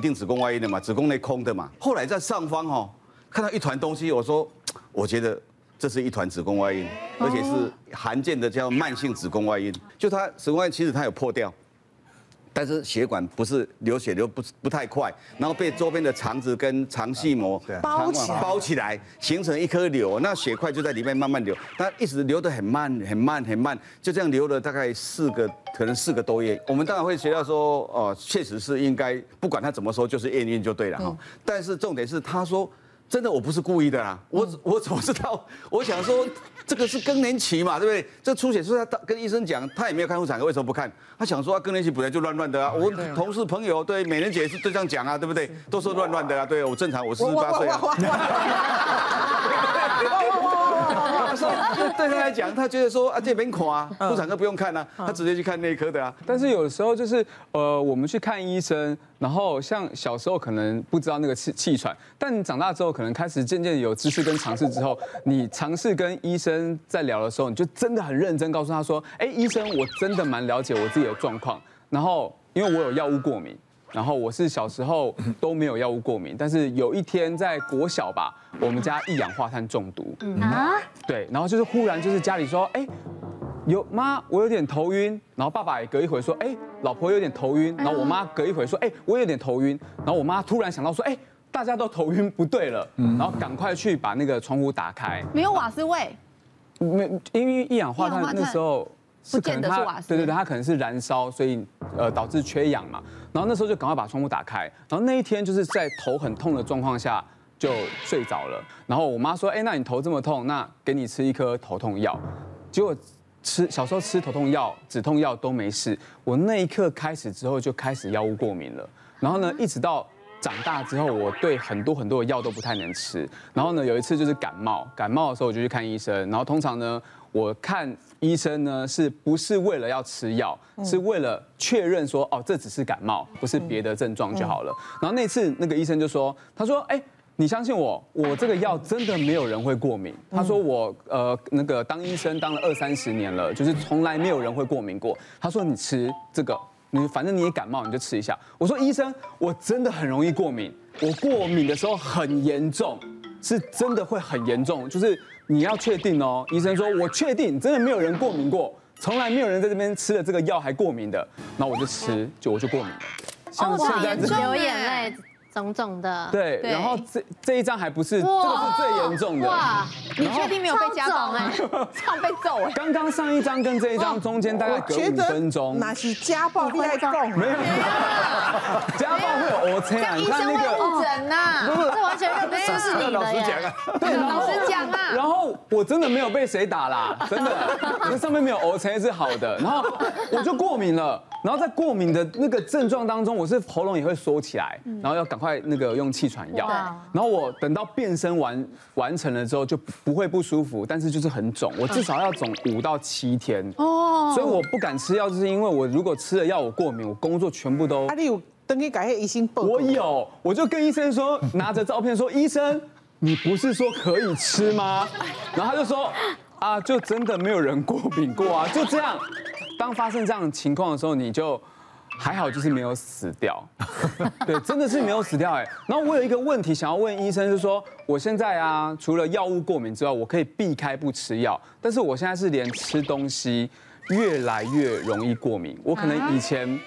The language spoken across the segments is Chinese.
一定子宫外阴的嘛，子宫内空的嘛。后来在上方哈看到一团东西，我说我觉得这是一团子宫外阴，而且是罕见的叫慢性子宫外阴。就它子宫外阴其实它有破掉。但是血管不是流血流不不太快，然后被周边的肠子跟肠系膜包起来，包起来形成一颗瘤，那血块就在里面慢慢流，它一直流得很慢很慢很慢，就这样流了大概四个可能四个多月。我们当然会学到说，哦，确实是应该不管他怎么说，就是验孕就对了哈。但是重点是他说。真的我不是故意的啦，我我怎么知道？我想说这个是更年期嘛，对不对？这出血是他跟医生讲，他也没有看妇产科，为什么不看？他想说更年期本来就乱乱的啊。我同事朋友对美人姐是都这样讲啊，对不对？都说乱乱的啊，对我正常，我四十八岁啊。对他来讲，他觉得说啊，这边垮，妇产科不用看啊，他直接去看内科的啊。但是有的时候就是，呃，我们去看医生，然后像小时候可能不知道那个气气喘，但你长大之后可能开始渐渐有知识跟尝试之后，你尝试跟医生在聊的时候，你就真的很认真告诉他说，哎，医生，我真的蛮了解我自己的状况，然后因为我有药物过敏。然后我是小时候都没有药物过敏，但是有一天在国小吧，我们家一氧化碳中毒。啊？对，然后就是忽然就是家里说，哎，有妈，我有点头晕。然后爸爸也隔一会说，哎，老婆有点头晕。然后我妈隔一会说，哎，我有点头晕。然后我妈突然想到说，哎，大家都头晕不对了，然后赶快去把那个窗户打开。没有瓦斯味？没，因为一氧化碳那时候。不见得是瓦斯，对对对，它可能是燃烧，所以呃导致缺氧嘛。然后那时候就赶快把窗户打开。然后那一天就是在头很痛的状况下就睡着了。然后我妈说：“哎，那你头这么痛，那给你吃一颗头痛药。”结果吃小时候吃头痛药、止痛药都没事。我那一刻开始之后就开始药物过敏了。然后呢，一直到长大之后，我对很多很多的药都不太能吃。然后呢，有一次就是感冒，感冒的时候我就去看医生。然后通常呢。我看医生呢，是不是为了要吃药，是为了确认说，哦，这只是感冒，不是别的症状就好了。然后那次那个医生就说，他说，哎，你相信我，我这个药真的没有人会过敏。他说我呃那个当医生当了二三十年了，就是从来没有人会过敏过。他说你吃这个，你反正你也感冒，你就吃一下。我说医生，我真的很容易过敏，我过敏的时候很严重。是真的会很严重，就是你要确定哦。医生说，我确定，真的没有人过敏过，从来没有人在这边吃了这个药还过敏的。那我就吃，就我就过敏了。像现在流眼泪。肿肿的，对，然后这这一张还不是，这个是最严重的。哇，你确定没有被家暴哎？这样被揍哎？刚刚上一张跟这一张中间大概隔五分钟。那是家暴会在动？没有，家暴会有 O C 啊？医生会误诊呐？不是，这完全认不是你的耶。对，老实讲啊。然后我真的没有被谁打啦，真的，那上面没有 O C 是好的。然后我就过敏了。然后在过敏的那个症状当中，我是喉咙也会缩起来，然后要赶快那个用气喘药。然后我等到变身完完成了之后，就不会不舒服，但是就是很肿，我至少要肿五到七天。哦。所以我不敢吃药，就是因为我如果吃了药我过敏，我工作全部都。啊，你有等你改医生报？我有，我就跟医生说，拿着照片说，医生，你不是说可以吃吗？然后他就说，啊，就真的没有人过敏过啊，就这样。当发生这样的情况的时候，你就还好，就是没有死掉。对，真的是没有死掉哎。然后我有一个问题想要问医生，就是说我现在啊，除了药物过敏之外，我可以避开不吃药，但是我现在是连吃东西越来越容易过敏。我可能以前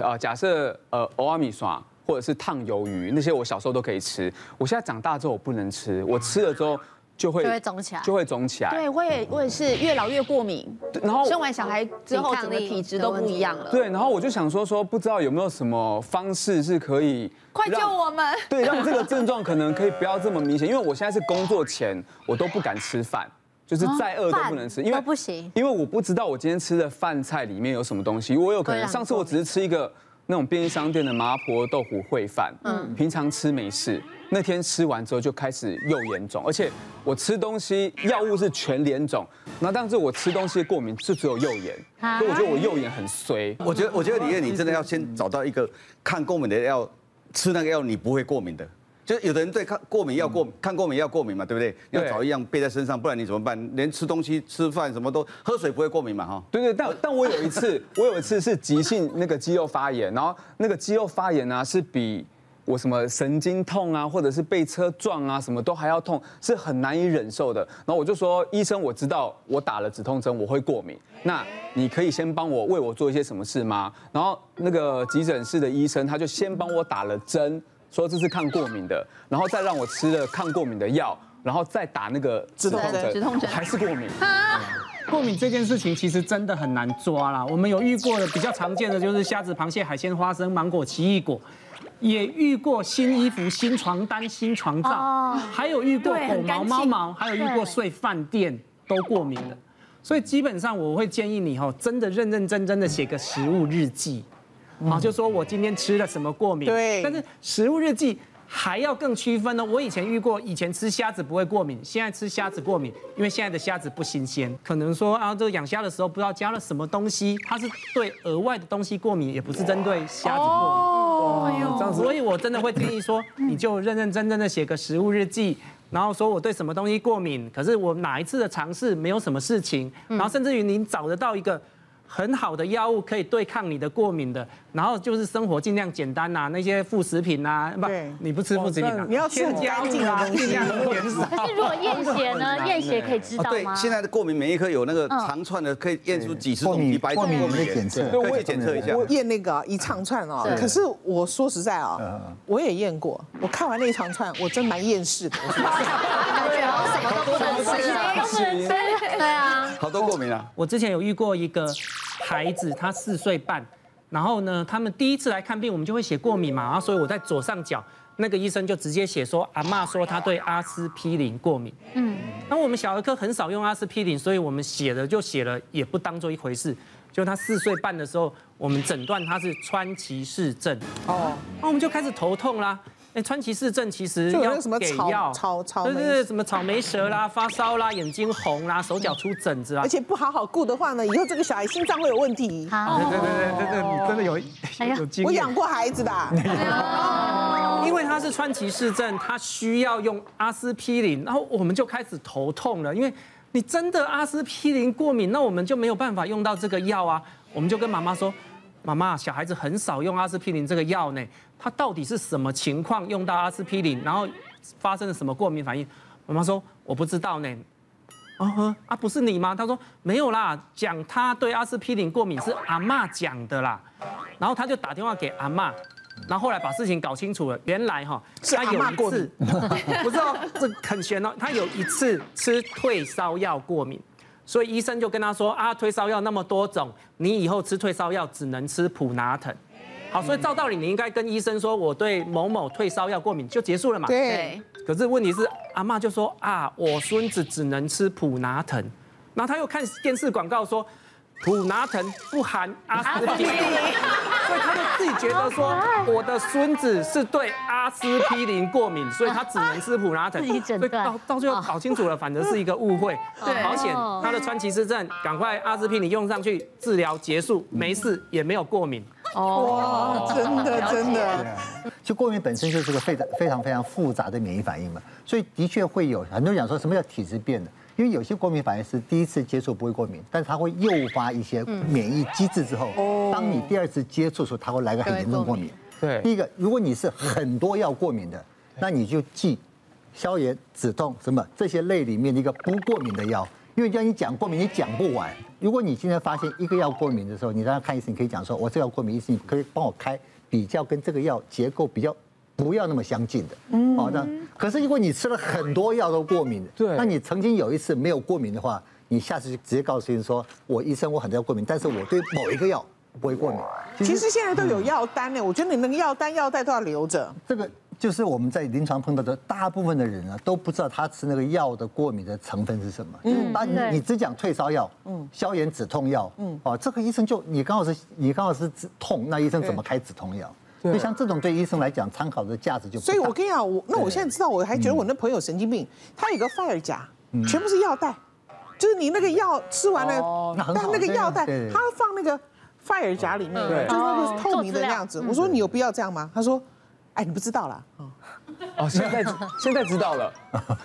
啊，假设呃，欧阿米刷或者是烫鱿鱼那些，我小时候都可以吃，我现在长大之后我不能吃，我吃了之后。就会就会肿起来，就会肿起来。对，我也我也是越老越过敏。然后生完小孩之后，整个体质都不一样了。对，然后我就想说说，不知道有没有什么方式是可以快救我们？对，让这个症状可能可以不要这么明显。因为我现在是工作前，我都不敢吃饭，就是再饿都不能吃，因为不行，因为我不知道我今天吃的饭菜里面有什么东西。我有可能上次我只是吃一个那种便利商店的麻婆豆腐烩饭，嗯，平常吃没事。那天吃完之后就开始右眼肿，而且我吃东西药物是全脸肿，那但是我吃东西的过敏是只有右眼，所以我觉得我右眼很衰。我觉得我觉得李燕，你真的要先找到一个抗过敏的药，吃那个药你不会过敏的。就是有的人对抗过敏药过看过敏药过敏嘛，对不对？你要找一样背在身上，不然你怎么办？连吃东西、吃饭什么都喝水不会过敏嘛？哈。对对，但但我有一次，我有一次是急性那个肌肉发炎，然后那个肌肉发炎呢是比。我什么神经痛啊，或者是被车撞啊，什么都还要痛，是很难以忍受的。然后我就说，医生，我知道我打了止痛针我会过敏，那你可以先帮我为我做一些什么事吗？然后那个急诊室的医生他就先帮我打了针，说这是抗过敏的，然后再让我吃了抗过敏的药，然后再打那个止痛针，止痛针还是过敏。过敏这件事情其实真的很难抓啦。我们有遇过的比较常见的就是虾子、螃蟹、海鲜、花生、芒果、奇异果，也遇过新衣服、新床单、新床罩，还有遇过狗毛、猫毛，还有遇过睡饭店都过敏的。所以基本上我会建议你哈，真的认认真真的写个食物日记，啊，就说我今天吃了什么过敏。对。但是食物日记。还要更区分呢。我以前遇过，以前吃虾子不会过敏，现在吃虾子过敏，因为现在的虾子不新鲜。可能说啊，这个养虾的时候不知道加了什么东西，它是对额外的东西过敏，也不是针对虾子过敏。哦，这样子。所以我真的会建议说，你就认认真真的写个食物日记，然后说我对什么东西过敏，可是我哪一次的尝试没有什么事情，然后甚至于你找得到一个。很好的药物可以对抗你的过敏的，然后就是生活尽量简单呐，那些副食品呐，不，你不吃副食品啊，你要吃干净啊，尽量 减少。可是如果验血呢？验血可以知道吗？对，现在的过敏免疫科有那个长串的，可以验出几十种几百种过敏的检测，对，我也检测一下。我验那个一长串哦，可是我说实在啊，我也验过，我看完那一长串，我真蛮厌世的。对啊，什么都不能吃，什么都不能吃，对啊，好多过敏啊。我之前有遇过一个。孩子他四岁半，然后呢，他们第一次来看病，我们就会写过敏嘛，然后所以我在左上角那个医生就直接写说，阿妈说他对阿司匹林过敏。嗯，那我们小儿科很少用阿司匹林，所以我们写了就写了，也不当做一回事。就他四岁半的时候，我们诊断他是川崎氏症。哦，那我们就开始头痛啦。哎，川崎市症其实要给药，草草对对对，什么草莓 蛇啦、发烧啦、眼睛红啦、手脚出疹子啦，而且不好好顾的话呢，以后这个小孩心脏会有问题。好对对对对对，你真的有有经验。我养过孩子的。因为他是川崎市症，他需要用阿司匹林，然后我们就开始头痛了。因为你真的阿司匹林过敏，那我们就没有办法用到这个药啊。我们就跟妈妈说。妈妈，小孩子很少用阿司匹林这个药呢，他到底是什么情况用到阿司匹林，然后发生了什么过敏反应？妈妈说我不知道呢。哦呵，啊不是你吗？他说没有啦，讲他对阿司匹林过敏是阿妈讲的啦。然后他就打电话给阿妈，然后后来把事情搞清楚了，原来哈，他有一次，不知道这很玄哦，他有一次吃退烧药过敏。所以医生就跟他说啊，退烧药那么多种，你以后吃退烧药只能吃普拿疼。好，所以照道理你应该跟医生说，我对某某退烧药过敏就结束了嘛。对。可是问题是，阿嬷就说啊，我孙子只能吃普拿疼。然后他又看电视广告说。普拿疼不含阿司匹林，所以他就自己觉得说，我的孙子是对阿司匹林过敏，所以他只能吃普拿疼。所以到到最后搞清楚了，反正是一个误会。对，好险，他的川崎氏症，赶快阿司匹林用上去，治疗结束，没事，也没有过敏。哦，真的真的。就过敏本身就是个非常非常非常复杂的免疫反应嘛，所以的确会有很多人讲说什么叫体质变的。因为有些过敏反应是第一次接触不会过敏，但是它会诱发一些免疫机制之后，当你第二次接触的时候，它会来个很严重过敏。对，第一个，如果你是很多药过敏的，那你就记消炎、止痛什么这些类里面的一个不过敏的药，因为叫你讲过敏，你讲不完。如果你今天发现一个药过敏的时候，你让他看医生，你可以讲说，我这药过敏，医生你可以帮我开比较跟这个药结构比较。不要那么相近的，嗯，好，那可是如果你吃了很多药都过敏，对，那你曾经有一次没有过敏的话，你下次就直接告诉医生说，我医生我很多药过敏，但是我对某一个药不会过敏。其实现在都有药单呢，我觉得你那个药单药袋都要留着。这个就是我们在临床碰到的大部分的人啊，都不知道他吃那个药的过敏的成分是什么。嗯，那你你只讲退烧药，嗯，消炎止痛药，嗯，哦，这个医生就你刚好是你刚好是止痛，那医生怎么开止痛药？就像这种对医生来讲，参考的价值就。所以我跟你讲，我那我现在知道，我还觉得我那朋友神经病。他有个 fire 夹，全部是药袋，就是你那个药吃完了，但那个药袋他放那个 fire 夹里面，就是那个透明的那样子。我说你有必要这样吗？他说哎，你不知道啦。哦，现在 现在知道了。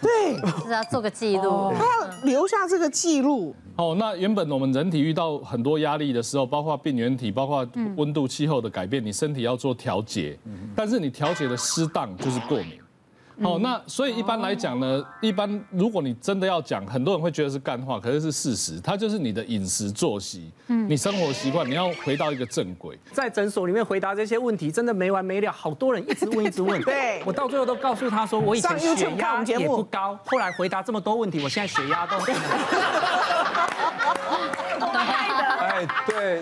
对，是要做个记录，他要留下这个记录。哦，那原本我们人体遇到很多压力的时候，包括病原体，包括温度、气候的改变，你身体要做调节，但是你调节的适当就是过敏。好，那所以一般来讲呢，一般如果你真的要讲，很多人会觉得是干话，可是是事实，它就是你的饮食作息，嗯，你生活习惯，你要回到一个正轨。在诊所里面回答这些问题，真的没完没了，好多人一直问，一直问。对，我到最后都告诉他说，我以前血压也不高，后来回答这么多问题，我现在血压都。哎，对。